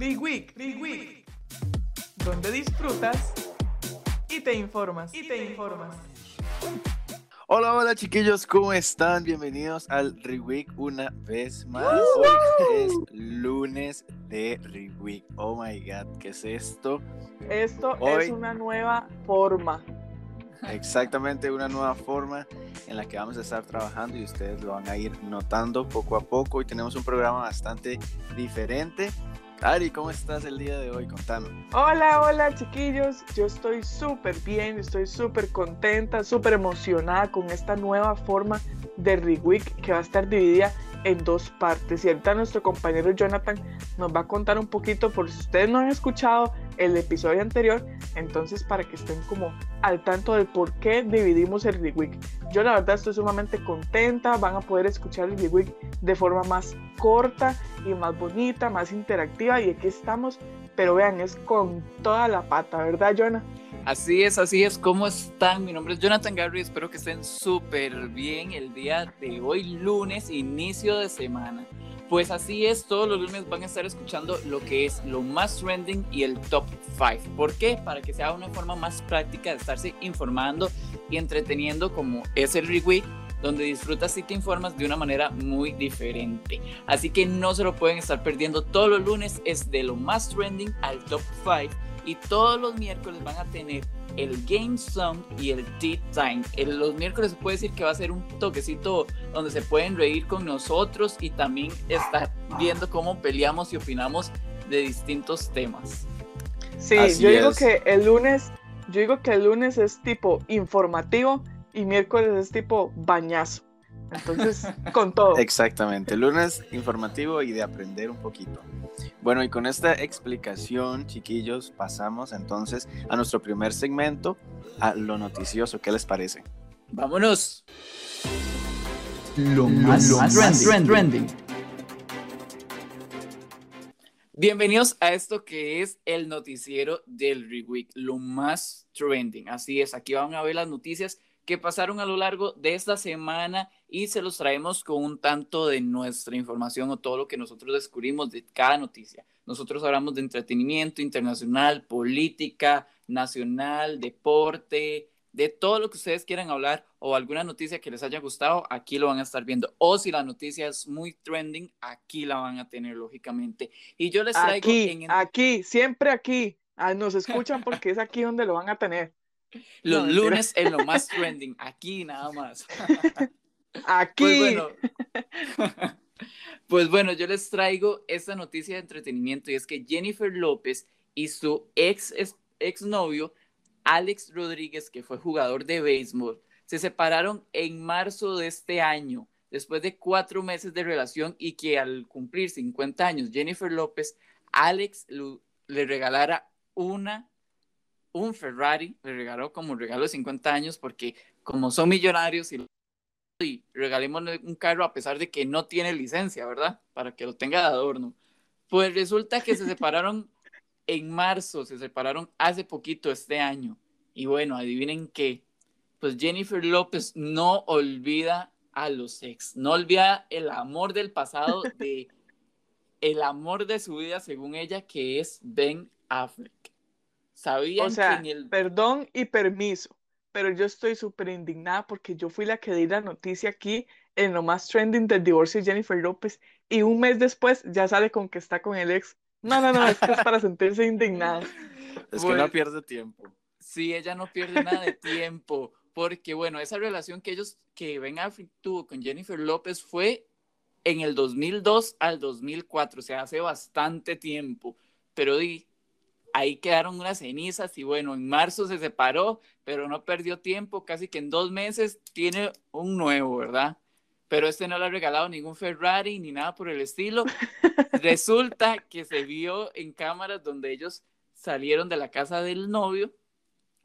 Reweek, Reweek, donde disfrutas y te informas, y te informas. Hola, hola chiquillos, ¿cómo están? Bienvenidos al Reweek una vez más. Hoy es lunes de Reweek. Oh my god, ¿qué es esto? Esto Hoy- es una nueva forma. Exactamente una nueva forma en la que vamos a estar trabajando y ustedes lo van a ir notando poco a poco. Hoy tenemos un programa bastante diferente. Ari, ¿cómo estás el día de hoy? Contame. Hola, hola chiquillos, yo estoy súper bien, estoy súper contenta, súper emocionada con esta nueva forma de Reweek que va a estar dividida en dos partes. Y ahorita nuestro compañero Jonathan nos va a contar un poquito, por si ustedes no han escuchado el episodio anterior, entonces para que estén como al tanto de por qué dividimos el Reweek. Yo la verdad estoy sumamente contenta, van a poder escuchar el Reweek de forma más corta y más bonita, más interactiva y aquí estamos pero vean, es con toda la pata, ¿verdad, Jonah? Así es, así es. ¿Cómo están? Mi nombre es Jonathan Garry. Espero que estén súper bien el día de hoy, lunes, inicio de semana. Pues así es, todos los lunes van a estar escuchando lo que es lo más trending y el top 5. ¿Por qué? Para que sea una forma más práctica de estarse informando y entreteniendo como es el Reweek, donde disfrutas y te informas de una manera muy diferente. Así que no se lo pueden estar perdiendo. Todos los lunes es de lo más trending al top 5 y todos los miércoles van a tener el Game Song y el Tea Time. El- los miércoles se puede decir que va a ser un toquecito donde se pueden reír con nosotros y también estar viendo cómo peleamos y opinamos de distintos temas. Sí, Así yo digo que el lunes, yo digo que el lunes es tipo informativo y miércoles es tipo bañazo. Entonces, con todo. Exactamente, lunes informativo y de aprender un poquito. Bueno, y con esta explicación, chiquillos, pasamos entonces a nuestro primer segmento, a lo noticioso. ¿Qué les parece? Vámonos. Lo más, trending. Bienvenidos a esto que es el noticiero del Reweek, lo más trending. Así es, aquí van a ver las noticias que pasaron a lo largo de esta semana y se los traemos con un tanto de nuestra información o todo lo que nosotros descubrimos de cada noticia. Nosotros hablamos de entretenimiento internacional, política, nacional, deporte, de todo lo que ustedes quieran hablar o alguna noticia que les haya gustado, aquí lo van a estar viendo. O si la noticia es muy trending, aquí la van a tener lógicamente. Y yo les traigo Aquí, en aquí, siempre aquí. Ah, nos escuchan porque es aquí donde lo van a tener. Los no, lunes en lo más trending, aquí nada más. Aquí. Pues bueno, pues bueno, yo les traigo esta noticia de entretenimiento y es que Jennifer López y su ex exnovio Alex Rodríguez, que fue jugador de béisbol, se separaron en marzo de este año, después de cuatro meses de relación y que al cumplir 50 años Jennifer López, Alex le regalara una un Ferrari, le regaló como regalo de 50 años porque como son millonarios y y regalémosle un carro a pesar de que no tiene licencia, ¿verdad? Para que lo tenga de adorno. Pues resulta que se separaron en marzo, se separaron hace poquito este año. Y bueno, adivinen qué. Pues Jennifer López no olvida a los ex, no olvida el amor del pasado, de el amor de su vida, según ella, que es Ben Affleck. ¿Sabían O sea, que en el... perdón y permiso, pero yo estoy súper indignada porque yo fui la que di la noticia aquí en lo más trending del divorcio de Jennifer López y un mes después ya sale con que está con el ex. No, no, no, es que es para sentirse indignada. Es que no pierde tiempo. Sí, ella no pierde nada de tiempo, porque bueno, esa relación que ellos, que Ben Affleck tuvo con Jennifer López fue en el 2002 al 2004, o sea, hace bastante tiempo, pero di, ahí quedaron unas cenizas y bueno, en marzo se separó, pero no perdió tiempo, casi que en dos meses tiene un nuevo, ¿verdad? Pero este no le ha regalado ningún Ferrari ni nada por el estilo. Resulta que se vio en cámaras donde ellos salieron de la casa del novio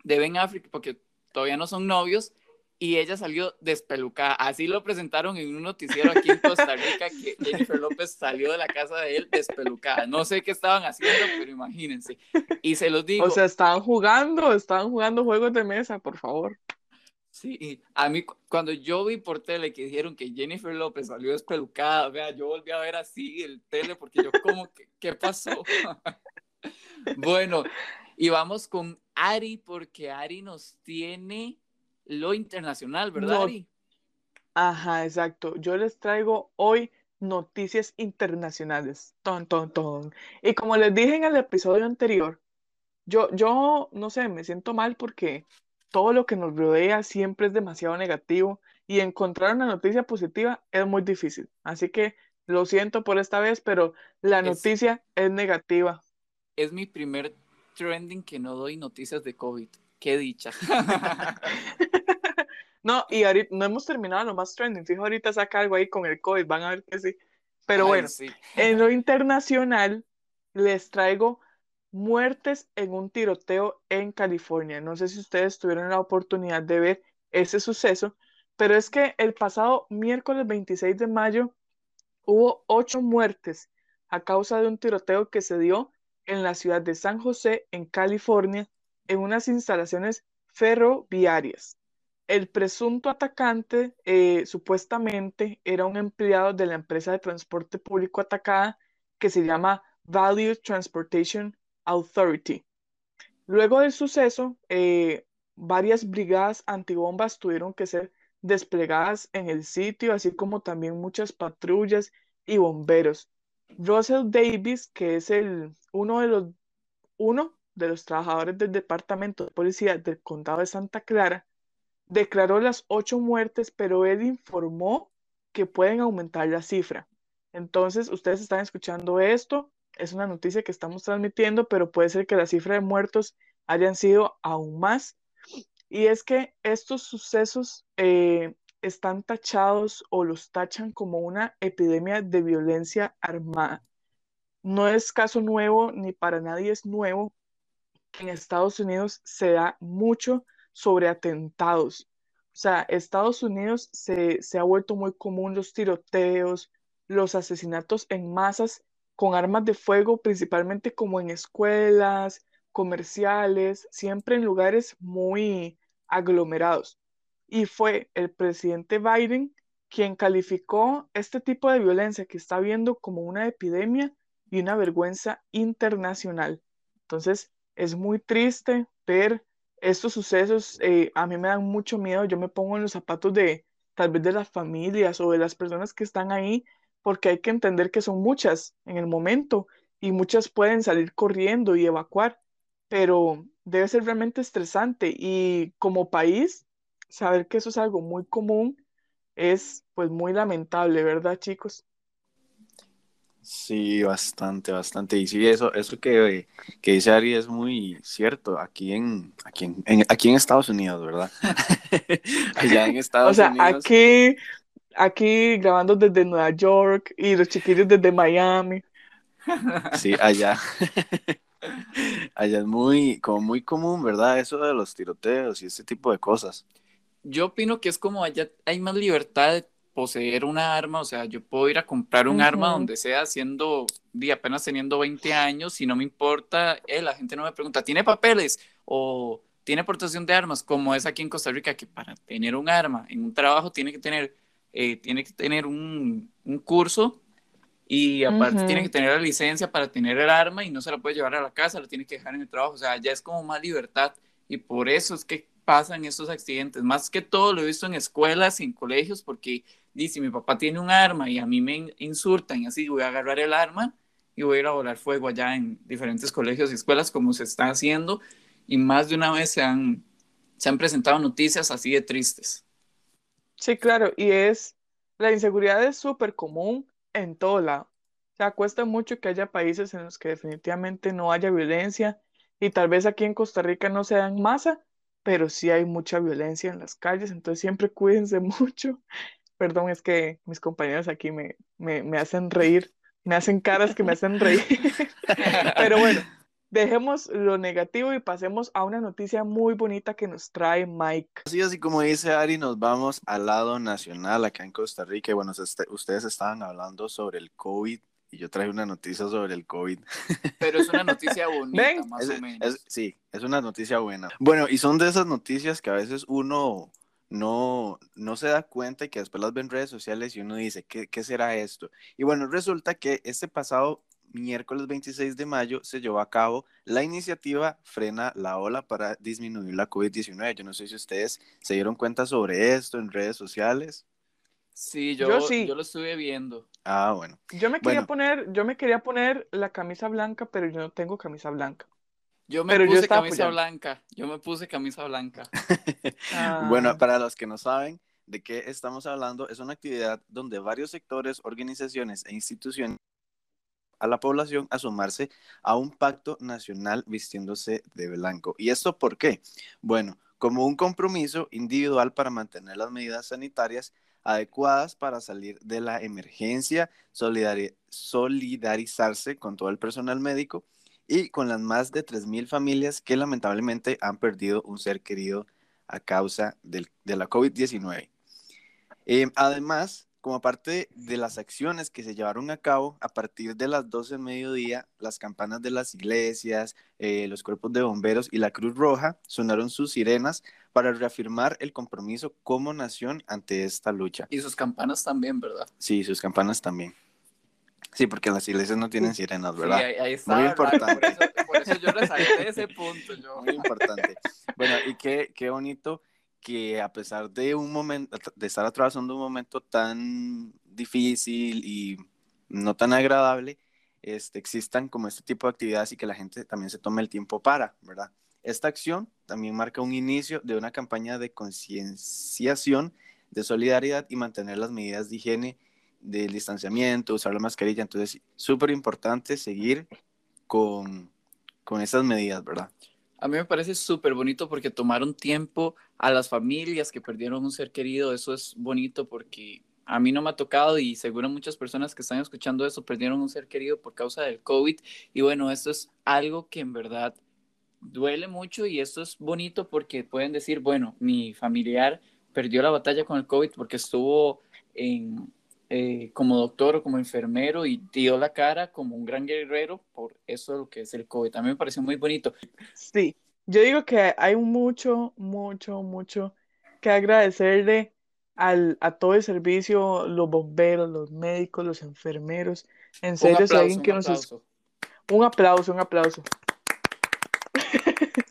de Ben Affleck, porque todavía no son novios, y ella salió despelucada. Así lo presentaron en un noticiero aquí en Costa Rica, que Jennifer López salió de la casa de él despelucada. No sé qué estaban haciendo, pero imagínense. Y se los digo, O sea, estaban jugando, estaban jugando juegos de mesa, por favor. Sí, a mí cu- cuando yo vi por tele que dijeron que Jennifer López salió despelucada, vea, yo volví a ver así el tele porque yo como, que, ¿qué pasó? bueno, y vamos con Ari porque Ari nos tiene lo internacional, ¿verdad, No. Ari? Ajá, exacto. Yo les traigo hoy noticias internacionales. Ton, ton, ton. Y como les dije en el episodio anterior, yo, yo no sé, me siento mal porque todo lo que nos rodea siempre es demasiado negativo y encontrar una noticia positiva es muy difícil. Así que lo siento por esta vez, pero la Es- noticia es negativa. Es mi primer trending que no doy noticias de COVID. Qué dicha. No, y ahorita no hemos terminado lo más trending. Fijo, ahorita saca algo ahí con el COVID, van a ver que sí. Pero Ay, bueno. sí. En lo internacional, les traigo muertes en un tiroteo en California. No sé si ustedes tuvieron la oportunidad de ver ese suceso, pero es que el pasado miércoles 26 de mayo hubo ocho muertes a causa de un tiroteo que se dio en la ciudad de San José, en California, en unas instalaciones ferroviarias. El presunto atacante eh, supuestamente era un empleado de la empresa de transporte público atacada que se llama Value Transportation Authority. Luego del suceso, eh, varias brigadas antibombas tuvieron que ser desplegadas en el sitio, así como también muchas patrullas y bomberos. Russell Davis, que es el, uno de los, uno de los trabajadores del Departamento de Policía del Condado de Santa Clara, declaró las ocho muertes, pero él informó que pueden aumentar la cifra. Entonces, ustedes están escuchando esto, es una noticia que estamos transmitiendo, pero puede ser que la cifra de muertos hayan sido aún más. Y es que estos sucesos eh, están tachados o los tachan como una epidemia de violencia armada. No es caso nuevo, ni para nadie es nuevo, que en Estados Unidos se da mucho sobre atentados. O sea, Estados Unidos se, se ha vuelto muy común los tiroteos, los asesinatos en masas con armas de fuego, principalmente como en escuelas, comerciales, siempre en lugares muy aglomerados. Y fue el presidente Biden quien calificó este tipo de violencia que está viendo como una epidemia y una vergüenza internacional. Entonces, es muy triste ver estos sucesos. eh, a mí me dan mucho miedo. Yo me pongo en los zapatos de tal vez de las familias o de las personas que están ahí, porque hay que entender que son muchas en el momento y muchas pueden salir corriendo y evacuar, pero debe ser realmente estresante y como país, saber que eso es algo muy común es pues muy lamentable, ¿verdad, chicos? Sí, bastante, bastante. Y sí, eso, eso que, que dice Ari es muy cierto aquí en, aquí en, en- aquí en Estados Unidos, ¿verdad? Allá en O Estados sea, Unidos. aquí, aquí grabando desde Nueva York y los chiquillos desde Miami. Sí, allá. Allá es muy, como muy común, ¿verdad? Eso de los tiroteos y ese tipo de cosas. Yo opino que es como allá hay más libertad de poseer una arma, o sea, yo puedo ir a comprar un arma Ujú. donde sea siendo, di, apenas teniendo 20 años y no me importa, eh, la gente no me pregunta, ¿tiene papeles o tiene portación de armas? Como es aquí en Costa Rica, que para tener un arma en un trabajo tiene que tener, eh, tiene que tener un, un curso y aparte Ujú. tiene que tener la licencia para tener el arma y no se la puede llevar a la casa, la tiene que dejar en el trabajo, o sea, ya es como más libertad y por eso es que pasan estos accidentes. Más que todo lo he visto en escuelas y en colegios porque dice, mi papá tiene un arma y a mí me in- insultan y así voy a agarrar el arma y voy a ir a volar fuego allá en diferentes colegios y escuelas como se está haciendo y más de una vez se han, se han presentado noticias así de tristes. Sí, claro, y es, la inseguridad es súper común en todo lado. O sea, cuesta mucho que haya países en los que definitivamente no haya violencia y tal vez aquí en Costa Rica no se da en masa, pero sí hay mucha violencia en las calles, entonces siempre cuídense mucho. Perdón, es que mis compañeros aquí me, me, me hacen reír, me hacen caras que me hacen reír. Pero bueno, dejemos lo negativo y pasemos a una noticia muy bonita que nos trae Mike. Así, así como dice Ari, nos vamos al lado nacional acá en Costa Rica. Y bueno, este- ustedes estaban hablando sobre el COVID y yo traje una noticia sobre el COVID. Pero es una noticia bonita, Ven. más Es- o menos. es- sí, es una noticia buena. Bueno, y son de esas noticias que a veces uno no, no se da cuenta y que después las ve en redes sociales y uno dice, ¿qué, qué será esto? Y bueno, resulta que este pasado miércoles 26 de mayo se llevó a cabo la iniciativa Frena la Ola para disminuir la COVID-19. Yo no sé si ustedes se dieron cuenta sobre esto en redes sociales. Sí, yo, Yo yo, sí. lo estuve viendo. Ah, bueno. Yo me quería Bueno. poner, yo me quería poner la camisa blanca, pero yo no tengo camisa blanca. Yo me Pero puse camisa apoyando. blanca. Yo me puse camisa blanca. Ah. Bueno, para los que no saben de qué estamos hablando, es una actividad donde varios sectores, organizaciones e instituciones a la población a sumarse a un pacto nacional vistiéndose de blanco. ¿Y esto por qué? Bueno, como un compromiso individual para mantener las medidas sanitarias adecuadas para salir de la emergencia, solidari- solidarizarse con todo el personal médico y con las más de 3.000 familias que lamentablemente han perdido un ser querido a causa del- de la COVID-19. Eh, además, como parte de las acciones que se llevaron a cabo a partir de las 12 del mediodía, las campanas de las iglesias, eh, los cuerpos de bomberos y la Cruz Roja sonaron sus sirenas para reafirmar el compromiso como nación ante esta lucha. Y sus campanas también, ¿verdad? Sí, sus campanas también. Sí, porque las iglesias no tienen sirenas, Sí, ¿verdad? ahí, ahí está. Muy importante. Por eso, por eso yo resalté ese punto. Yo. Muy importante. Bueno, y qué, qué bonito que a pesar de un momento, de estar atravesando un momento tan difícil y no tan agradable, este, existan como este tipo de actividades y que la gente también se tome el tiempo para, ¿verdad? Esta acción también marca un inicio de una campaña de concienciación, de solidaridad y mantener las medidas de higiene, del distanciamiento, usar la mascarilla. Entonces, súper importante seguir con, con esas medidas, ¿verdad? A mí me parece súper bonito porque tomaron tiempo a las familias que perdieron un ser querido. Eso es bonito porque a mí no me ha tocado y seguro muchas personas que están escuchando eso perdieron un ser querido por causa del COVID. Y bueno, esto es algo que en verdad duele mucho y esto es bonito porque pueden decir, bueno, mi familiar perdió la batalla con el COVID porque estuvo en, eh, como doctor o como enfermero y dio la cara como un gran guerrero por eso de lo que es el COVID. Mí me pareció muy bonito. Sí, yo digo que hay mucho, mucho, mucho que agradecerle al, a todo el servicio, los bomberos, los médicos, los enfermeros. En Un serio, si aplauso, alguien un que nos es- aplauso. Un aplauso, un aplauso.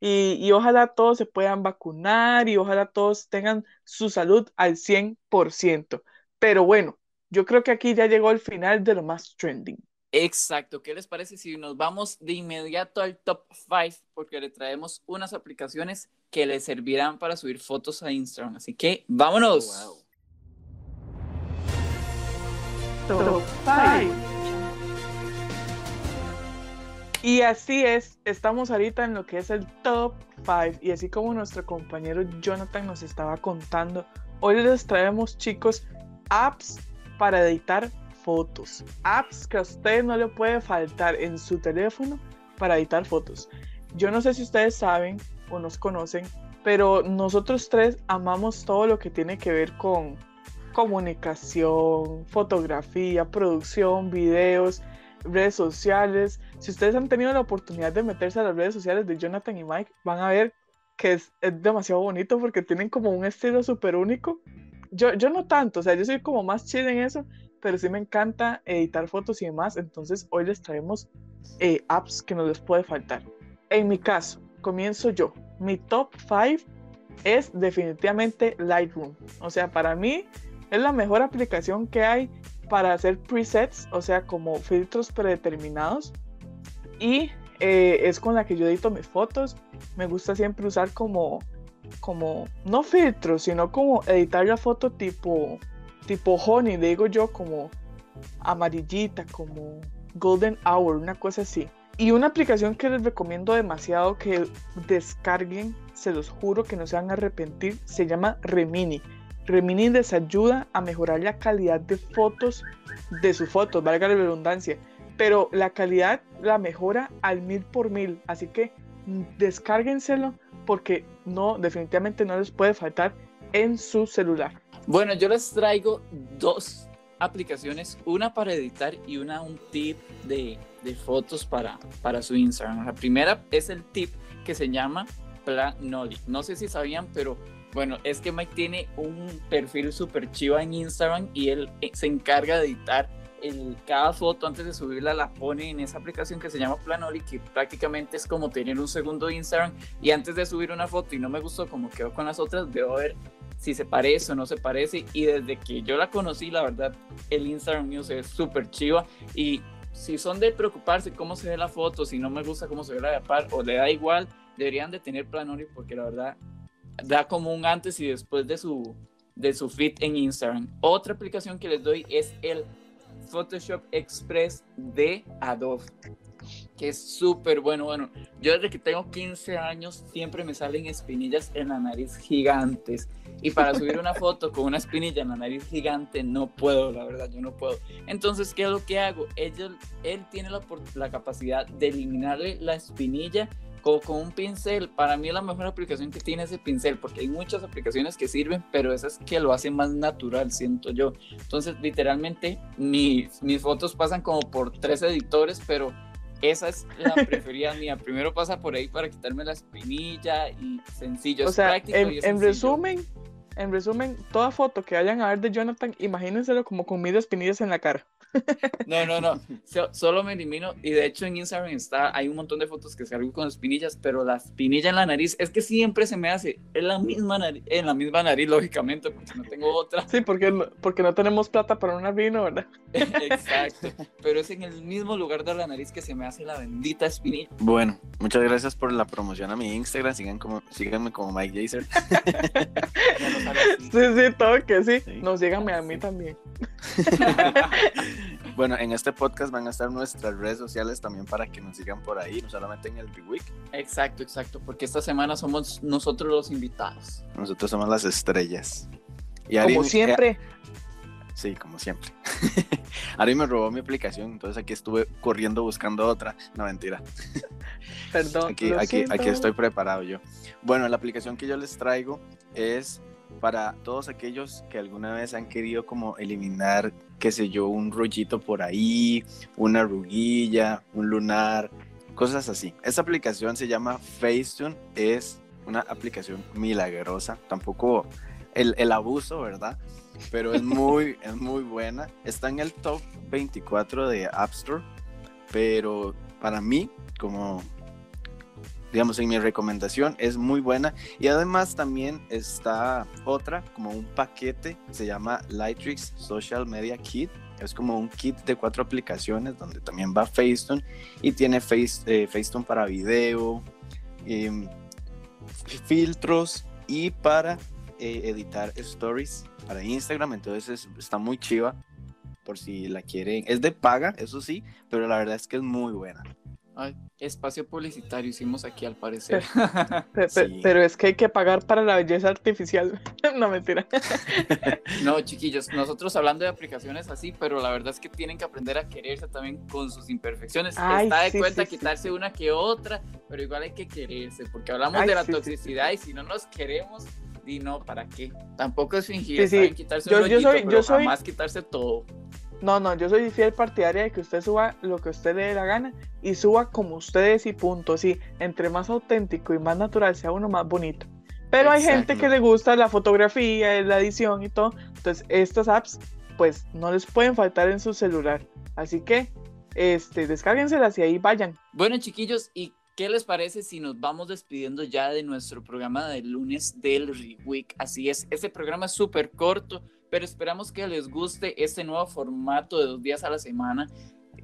Y, y ojalá todos se puedan vacunar y ojalá todos tengan su salud al 100%. Pero bueno, yo creo que aquí ya llegó el final de lo más trending. Exacto. ¿Qué les parece si nos vamos de inmediato al top 5? Porque le traemos unas aplicaciones que les servirán para subir fotos a Instagram. Así que vámonos. Oh, Wow. Top five. Y así es, estamos ahorita en lo que es el top 5 y así como nuestro compañero Jonathan nos estaba contando, hoy les traemos chicos apps para editar fotos, apps que a usted no le puede faltar en su teléfono para editar fotos. Yo no sé si ustedes saben o nos conocen, pero nosotros tres amamos todo lo que tiene que ver con comunicación, fotografía, producción, videos, redes sociales. Si ustedes han tenido la oportunidad de meterse a las redes sociales de Jonathan y Mike, van a ver que es, es demasiado bonito porque tienen como un estilo súper único. Yo, yo no tanto, o sea, yo soy como más chill en eso, pero sí me encanta editar fotos y demás. Entonces hoy les traemos eh, apps que no les puede faltar. En mi caso, comienzo yo. Mi top 5 es definitivamente Lightroom. O sea, para mí es la mejor aplicación que hay para hacer presets, o sea, como filtros predeterminados. Y eh, es con la que yo edito mis fotos. Me gusta siempre usar como, como, no filtros, sino como editar la foto tipo, tipo honey, digo yo, como amarillita, como golden hour, una cosa así. Y una aplicación que les recomiendo demasiado que descarguen, se los juro que no se van a arrepentir, se llama Remini. Remini les ayuda a mejorar la calidad de fotos de sus fotos, valga la redundancia, pero la calidad la mejora al mil por mil, así que descárguenselo porque no, definitivamente no les puede faltar en su celular. Bueno, yo les traigo dos aplicaciones, una para editar y una un tip de, de fotos para, para su Instagram. La primera es el tip que se llama Planoly. No sé si sabían, pero Bueno, es que Mike tiene un perfil súper chiva en Instagram y él eh, se encarga de editar el, cada foto antes de subirla la pone en esa aplicación que se llama Planoly, que prácticamente es como tener un segundo Instagram y antes de subir una foto y no me gustó como quedó con las otras, veo ver si se parece o no se parece y desde que yo la conocí, la verdad, el Instagram mío se ve súper chiva y si son de preocuparse cómo se ve la foto, si no me gusta cómo se ve la de par o le da igual, deberían de tener Planoly porque la verdad da como un antes y después de su de su feed en Instagram. Otra aplicación que les doy es el Photoshop Express de Adobe, que es súper bueno. Bueno, yo desde que tengo 15 años siempre me salen espinillas en la nariz gigantes. Y para subir una foto con una espinilla en la nariz gigante no puedo, la verdad, yo no puedo. Entonces, ¿qué es lo que hago? Él, él tiene la, la capacidad de eliminarle la espinilla como con un pincel. Para mí es la mejor aplicación que tiene ese pincel, porque hay muchas aplicaciones que sirven, pero esa es que lo hace más natural, siento yo. Entonces, literalmente, mis, mis fotos pasan como por tres editores, pero esa es la preferida mía. Primero pasa por ahí para quitarme la espinilla y sencillo. O es sea, práctico en, y es en sencillo. resumen, en resumen, toda foto que vayan a ver de Jonathan, imagínenselo como con mil espinillas en la cara. No, no, no. So- solo me elimino. Y de hecho en Instagram está, hay un montón de fotos que salgo con espinillas, pero la espinilla en la nariz es que siempre se me hace en la misma nariz, en la misma nariz, lógicamente, porque no tengo otra. Sí, porque no, porque no tenemos plata para una vino, ¿verdad? Exacto. Pero es en el mismo lugar de la nariz que se me hace la bendita espinilla. Bueno, muchas gracias por la promoción a mi Instagram. Sigan como, síganme como Mike Jaser. Sí, sí, todo que sí. Sí. No, síganme a mí también. Bueno, en este podcast van a estar nuestras redes sociales también para que nos sigan por ahí, no solamente en el Reweek. Exacto, exacto. Porque esta semana somos nosotros los invitados. Nosotros somos las estrellas. Y Como Ari- siempre. eh, sí, como siempre. Ari me robó mi aplicación, entonces aquí estuve corriendo buscando otra. No, mentira. Perdón. Aquí, lo aquí, siento. aquí estoy preparado yo. Bueno, la aplicación que yo les traigo es para todos aquellos que alguna vez han querido como eliminar, qué sé yo, un rollito por ahí, una arruguilla, un lunar, cosas así. Esta aplicación se llama Facetune, es una aplicación milagrosa, tampoco el, el abuso, ¿verdad? Pero es muy, es muy buena. Está en el top 24 de App Store, pero para mí, como digamos en mi recomendación, es muy buena. Y además también está otra, como un paquete, se llama Lightrix Social Media Kit. Es como un kit de cuatro aplicaciones donde también va Facetune y tiene Face, eh, Facetune para video, em, filtros y para eh, editar stories para Instagram. Entonces es- está muy chiva por si la quieren. Es de paga, eso sí, pero la verdad es que es muy buena. Ay, espacio publicitario hicimos aquí al parecer. Sí. Pero es que hay que pagar para la belleza artificial. no, mentira. No, chiquillos, nosotros hablando de aplicaciones así, pero la verdad es que tienen que aprender a quererse también con sus imperfecciones. Ay, Está de sí, cuenta sí, sí. quitarse una que otra, pero igual hay que quererse, porque hablamos Ay, de la sí, sí, toxicidad y si no nos queremos, di no, ¿para qué? Tampoco es fingir, Sí, sí. saben quitarse Yo- un yo rollito, soy- pero yo soy- jamás quitarse todo. No, no, yo soy fiel partidaria de que usted suba lo que usted le dé la gana y suba como ustedes y punto. Sí, entre más auténtico y más natural sea uno, más bonito. Pero hay gente que le gusta la fotografía, la edición y todo. Entonces, estas apps, pues, no les pueden faltar en su celular. Así que, este, descárguenselas y ahí vayan. Bueno, chiquillos, ¿y qué les parece si nos vamos despidiendo ya de nuestro programa del lunes del Reweek? Así es, este programa es súper corto, pero esperamos que les guste este nuevo formato de dos días a la semana,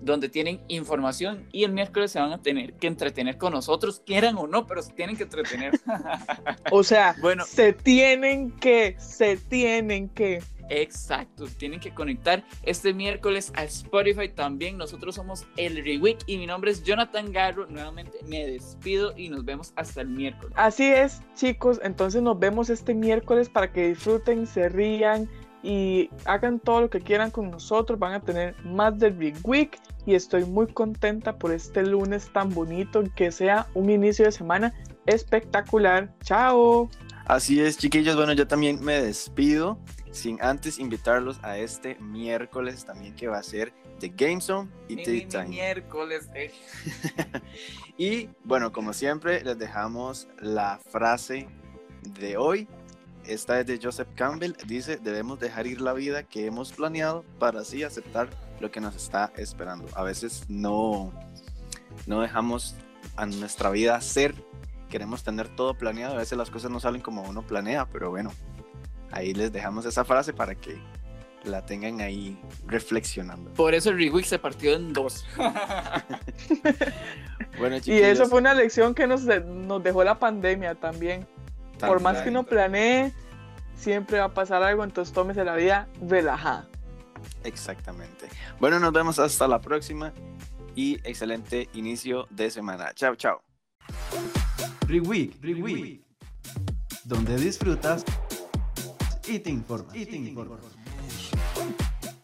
donde tienen información y el miércoles se van a tener que entretener con nosotros, quieran o no, pero se tienen que entretener. O sea, Bueno. se tienen que, se tienen que. Exacto, tienen que conectar este miércoles a Spotify también. Nosotros somos el Reweek y mi nombre es Jonathan Garro. Nuevamente me despido y nos vemos hasta el miércoles. Así es, chicos. Entonces nos vemos este miércoles para que disfruten, se rían y hagan todo lo que quieran con nosotros. Van a tener más del Big Week y estoy muy contenta por este lunes tan bonito. Que sea un inicio de semana espectacular. Chao. Así es, chiquillos. Bueno, yo también me despido sin antes invitarlos a este miércoles también que va a ser The Game Zone y Mi- mi- mi Time. miércoles. eh. Y bueno, como siempre, les dejamos la frase de hoy esta es de Joseph Campbell. Dice, debemos dejar ir la vida que hemos planeado para así aceptar lo que nos está esperando. A veces no, no dejamos a nuestra vida ser. Queremos tener todo planeado. A veces las cosas no salen como uno planea, pero bueno, ahí les dejamos esa frase para que la tengan ahí reflexionando. Por eso el Reweek se partió en dos. Bueno, Y eso fue una lección que nos, de- nos dejó la pandemia también. Por más que uno planee, siempre va a pasar algo, entonces tómese la vida relajada. Exactamente. Bueno, nos vemos hasta la próxima y excelente inicio de semana. Chao, chao. Reweek, Reweek. Donde disfrutas y te informas. Y te informas.